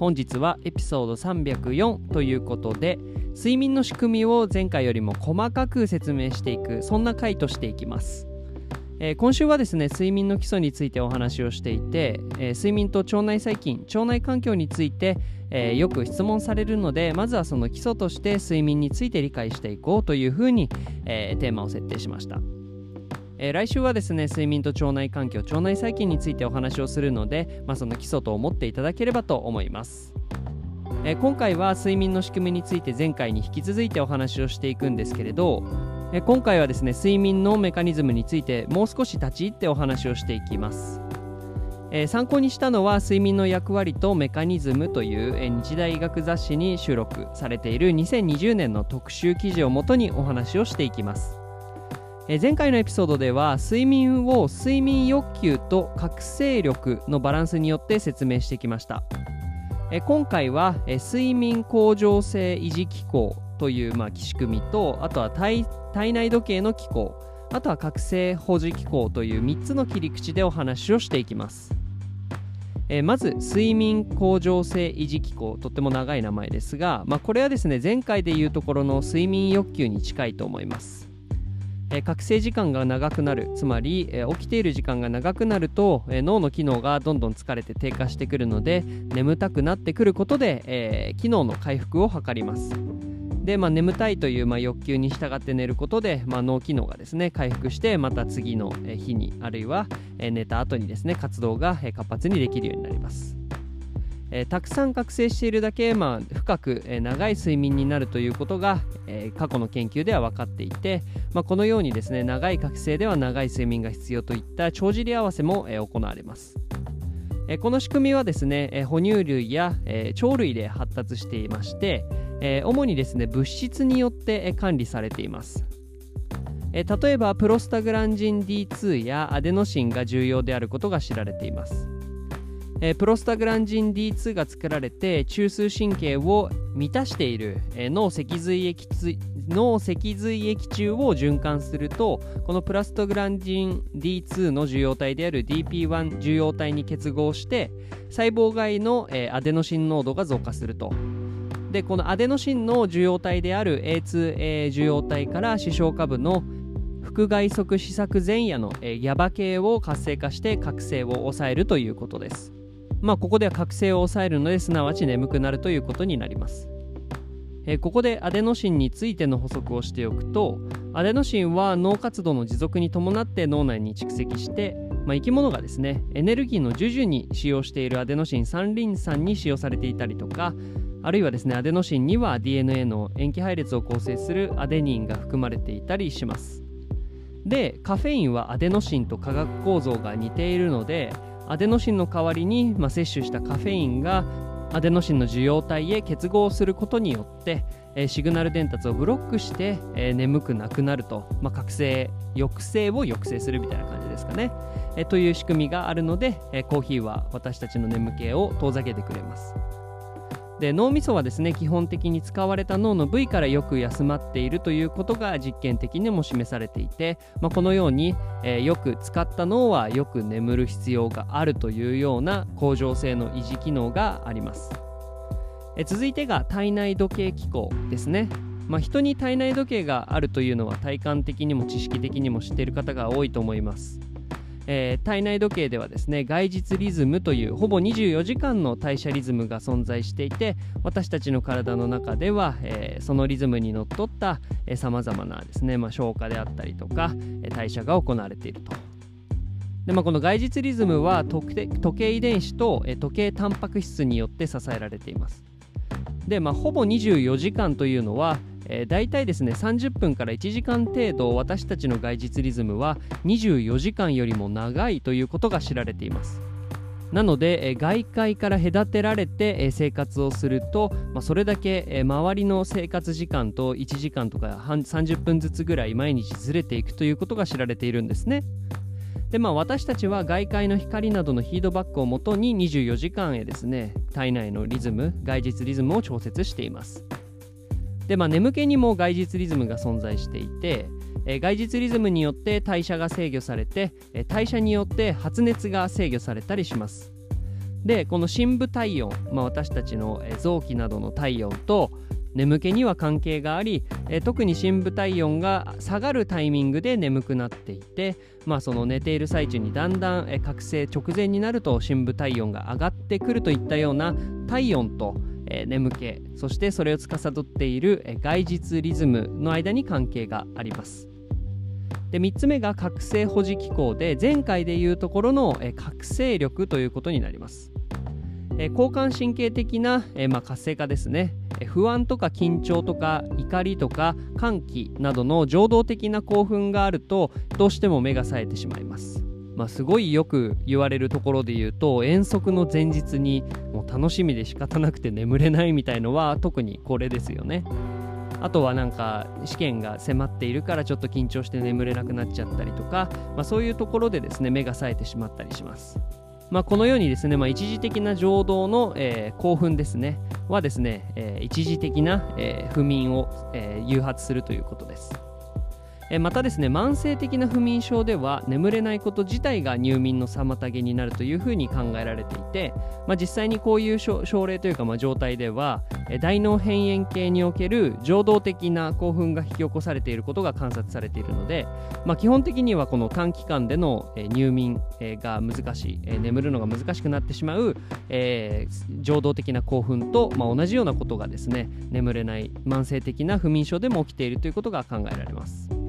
本日はエピソード304ということで睡眠の仕組みを前回よりも細かく説明していくそんな回としていきます。えー、今週はですね睡眠の基礎についてお話をしていて、えー、睡眠と腸内細菌腸内環境について、えー、よく質問されるのでまずはその基礎として睡眠について理解していこうというふうに、えテーマを設定しました、え来週はですね睡眠と腸内環境腸内細菌についてお話をするので、まあ、その基礎と思っていただければと思います。え今回は睡眠の仕組みについて前回に引き続いてお話をしていくんですけれどえ今回はですね睡眠のメカニズムについてもう少し立ち入ってお話をしていきます、え、参考にしたのは睡眠の役割とメカニズムという、え、日大医学雑誌に収録されている2020年の特集記事をもとにお話をしていきます。え前回のエピソードでは睡眠を睡眠欲求と覚醒力のバランスによって説明してきました。え今回はえ睡眠向上性維持機構という、まあ、仕組みとあとは体体内時計の機構あとは覚醒保持機構という3つの切り口でお話をしていきます、え、まず睡眠向上性維持機構とっても長い名前ですが、まあ、これはですね前回でいうところの睡眠欲求に近いと思います。え覚醒時間が長くなるつまり、え起きている時間が長くなると、え脳の機能がどんどん疲れて低下してくるので眠たくなってくることで、え機能の回復を図りますで、まあ、眠たいという、まあ、欲求に従って寝ることで、まあ、脳機能がですね回復してまた次の日にあるいは寝た後にですね活動が活発にできるようになります。えー、たくさん覚醒しているだけ、まあ、深く、えー、長い睡眠になるということが、えー、過去の研究では分かっていて、まあ、このようにですね長い覚醒では長い睡眠が必要といった帳尻合わせも、え行われます。えこの仕組みはですね、え哺乳類や、え鳥類で発達していまして、え主にですね物質によって、え管理されています。え例えばプロスタグランジン D2 やアデノシンが重要であることが知られています。えプロスタグランジン D2 が作られて中枢神経を満たしている、え脳脊髄液脳脊髄液中を循環するとこのプラストグランジン D2 の受容体である DP1 受容体に結合して細胞外の、えアデノシン濃度が増加すると。でこのアデノシンの受容体である A2A 受容体から視床下部の副外側試作前夜の、え GABA 系を活性化して覚醒を抑えるということです。まあ、ここでは覚醒を抑えるのですなわち眠くなるということになります。えここでアデノシンについての補足をしておくとアデノシンは脳活動の持続に伴って脳内に蓄積して、まあ、生き物がですねエネルギーの授受に使用しているアデノシン三リン酸に使用されていたりとかあるいはですねアデノシンには DNA の塩基配列を構成するアデニンが含まれていたりしますでカフェインはアデノシンと化学構造が似ているのでアデノシンの代わりに、まあ、摂取したカフェインがアデノシンの受容体へ結合することによって、えー、シグナル伝達をブロックして、えー、眠くなくなると、まあ、覚醒抑制を抑制するみたいな感じですかね、えー、という仕組みがあるので、えコーヒーは私たちの眠気を遠ざけてくれます。で脳みそはですね基本的に使われた脳の部位からよく休まっているということが実験的にも示されていて、まあ、このように、えー、よく使った脳はよく眠る必要があるというような恒常性の維持機能があります、え続いてが体内時計機構ですね。まあ、人に体内時計があるというのは体感的にも知識的にも知っている方が多いと思います。えー、体内時計ではですね外日リズムというほぼ24時間の代謝リズムが存在していて私たちの体の中では、えー、そのリズムにのっとったさまざまなですね、まあ、消化であったりとか代謝が行われていると。でまあ、この外日リズムは時計遺伝子と時計タンパク質によって支えられています。で、まあ、ほぼ24時間というのは、えー、大体ですね30分から1時間程度私たちの外日リズムは24時間よりも長いということが知られています。なので、えー、外界から隔てられて、えー、生活をすると、まあ、それだけ、えー、周りの生活時間と1時間とか30分ずつぐらい毎日ずれていくということが知られているんですね。でまあ、私たちは外界の光などのフィードバックをもとに24時間へですね体内のリズム外日リズムを調節しています。でまあ眠気にも外日リズムが存在していて、えー、外日リズムによって代謝が制御されて、えー、代謝によって発熱が制御されたりします。でこの深部体温、まあ、私たちの臓器などの体温と眠気には関係があり、え、特に深部体温が下がるタイミングで眠くなっていて、まあ、その寝ている最中にだんだん、え、覚醒直前になると深部体温が上がってくるといったような体温と、えー、眠気そしてそれを司っている、えー、外日リズムの間に関係があります。で3つ目が覚醒保持機構で前回でいうところの、えー、覚醒力ということになります。え交感神経的な、えまあ、活性化ですね、え不安とか緊張とか怒りとか歓喜などの情動的な興奮があるとどうしても目が冴えてしまいます。まあ、すごいよく言われるところで言うと遠足の前日にもう楽しみで仕方なくて眠れないみたいのは特にこれですよね。あとはなんか試験が迫っているからちょっと緊張して眠れなくなっちゃったりとか、まあ、そういうところでですね目が冴えてしまったりします。まあ、このようにですね、まあ、一時的な情動の、えー、興奮ですねはですね、えー、一時的な、えー、不眠を、え誘発するということです。えまたですね慢性的な不眠症では眠れないこと自体が入眠の妨げになるというふうに考えられていて、まあ、実際にこういう症例というかまあ状態では大脳辺縁系における情動的な興奮が引き起こされていることが観察されているので、まあ、基本的にはこの短期間での入眠が難しい眠るのが難しくなってしまう、えー、情動的な興奮と、まあ、同じようなことがですね眠れない慢性的な不眠症でも起きているということが考えられます。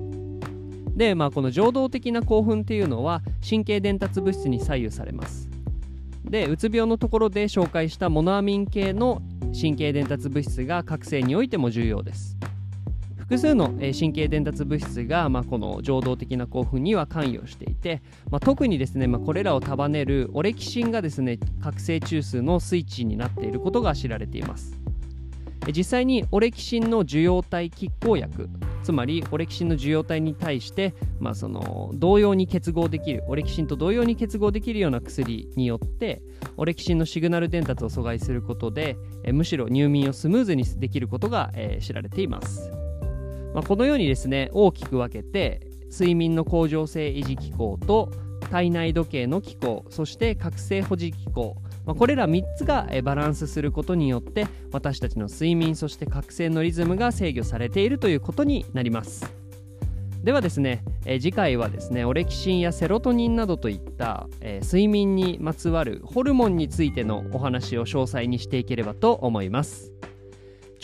で、まあ、この情動的な興奮っていうのは神経伝達物質に左右されます。でうつ病のところで紹介したモノアミン系の神経伝達物質が覚醒においても重要です。複数の神経伝達物質が、まあ、この情動的な興奮には関与していて、まあ、特にですね、まあ、これらを束ねるオレキシンがですね覚醒中枢のスイッチになっていることが知られています。実際にオレキシンの受容体拮抗薬つまりオレキシンの受容体に対して、まあ、その同様に結合できるオレキシンと同様に結合できるような薬によってオレキシンのシグナル伝達を阻害することで、えむしろ入眠をスムーズにできることが、えー、知られています、まあ、このようにですね大きく分けて睡眠の恒常性維持機構と体内時計の機構そして覚醒保持機構まあ、これら3つがバランスすることによって私たちの睡眠そして覚醒のリズムが制御されているということになります。ではですね、え次回はですねオレキシンやセロトニンなどといった、えー、睡眠にまつわるホルモンについてのお話を詳細にしていければと思います。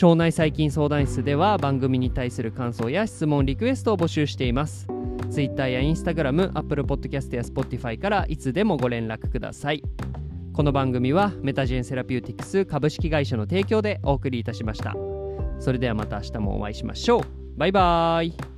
腸内細菌相談室では番組に対する感想や質問リクエストを募集しています。Twitter や Instagram、Apple Podcast や Spotify からいつでもご連絡ください。この番組はメタジェンセラピューティクス株式会社の提供でお送りいたしました。それではまた明日もお会いしましょう。バイバーイ。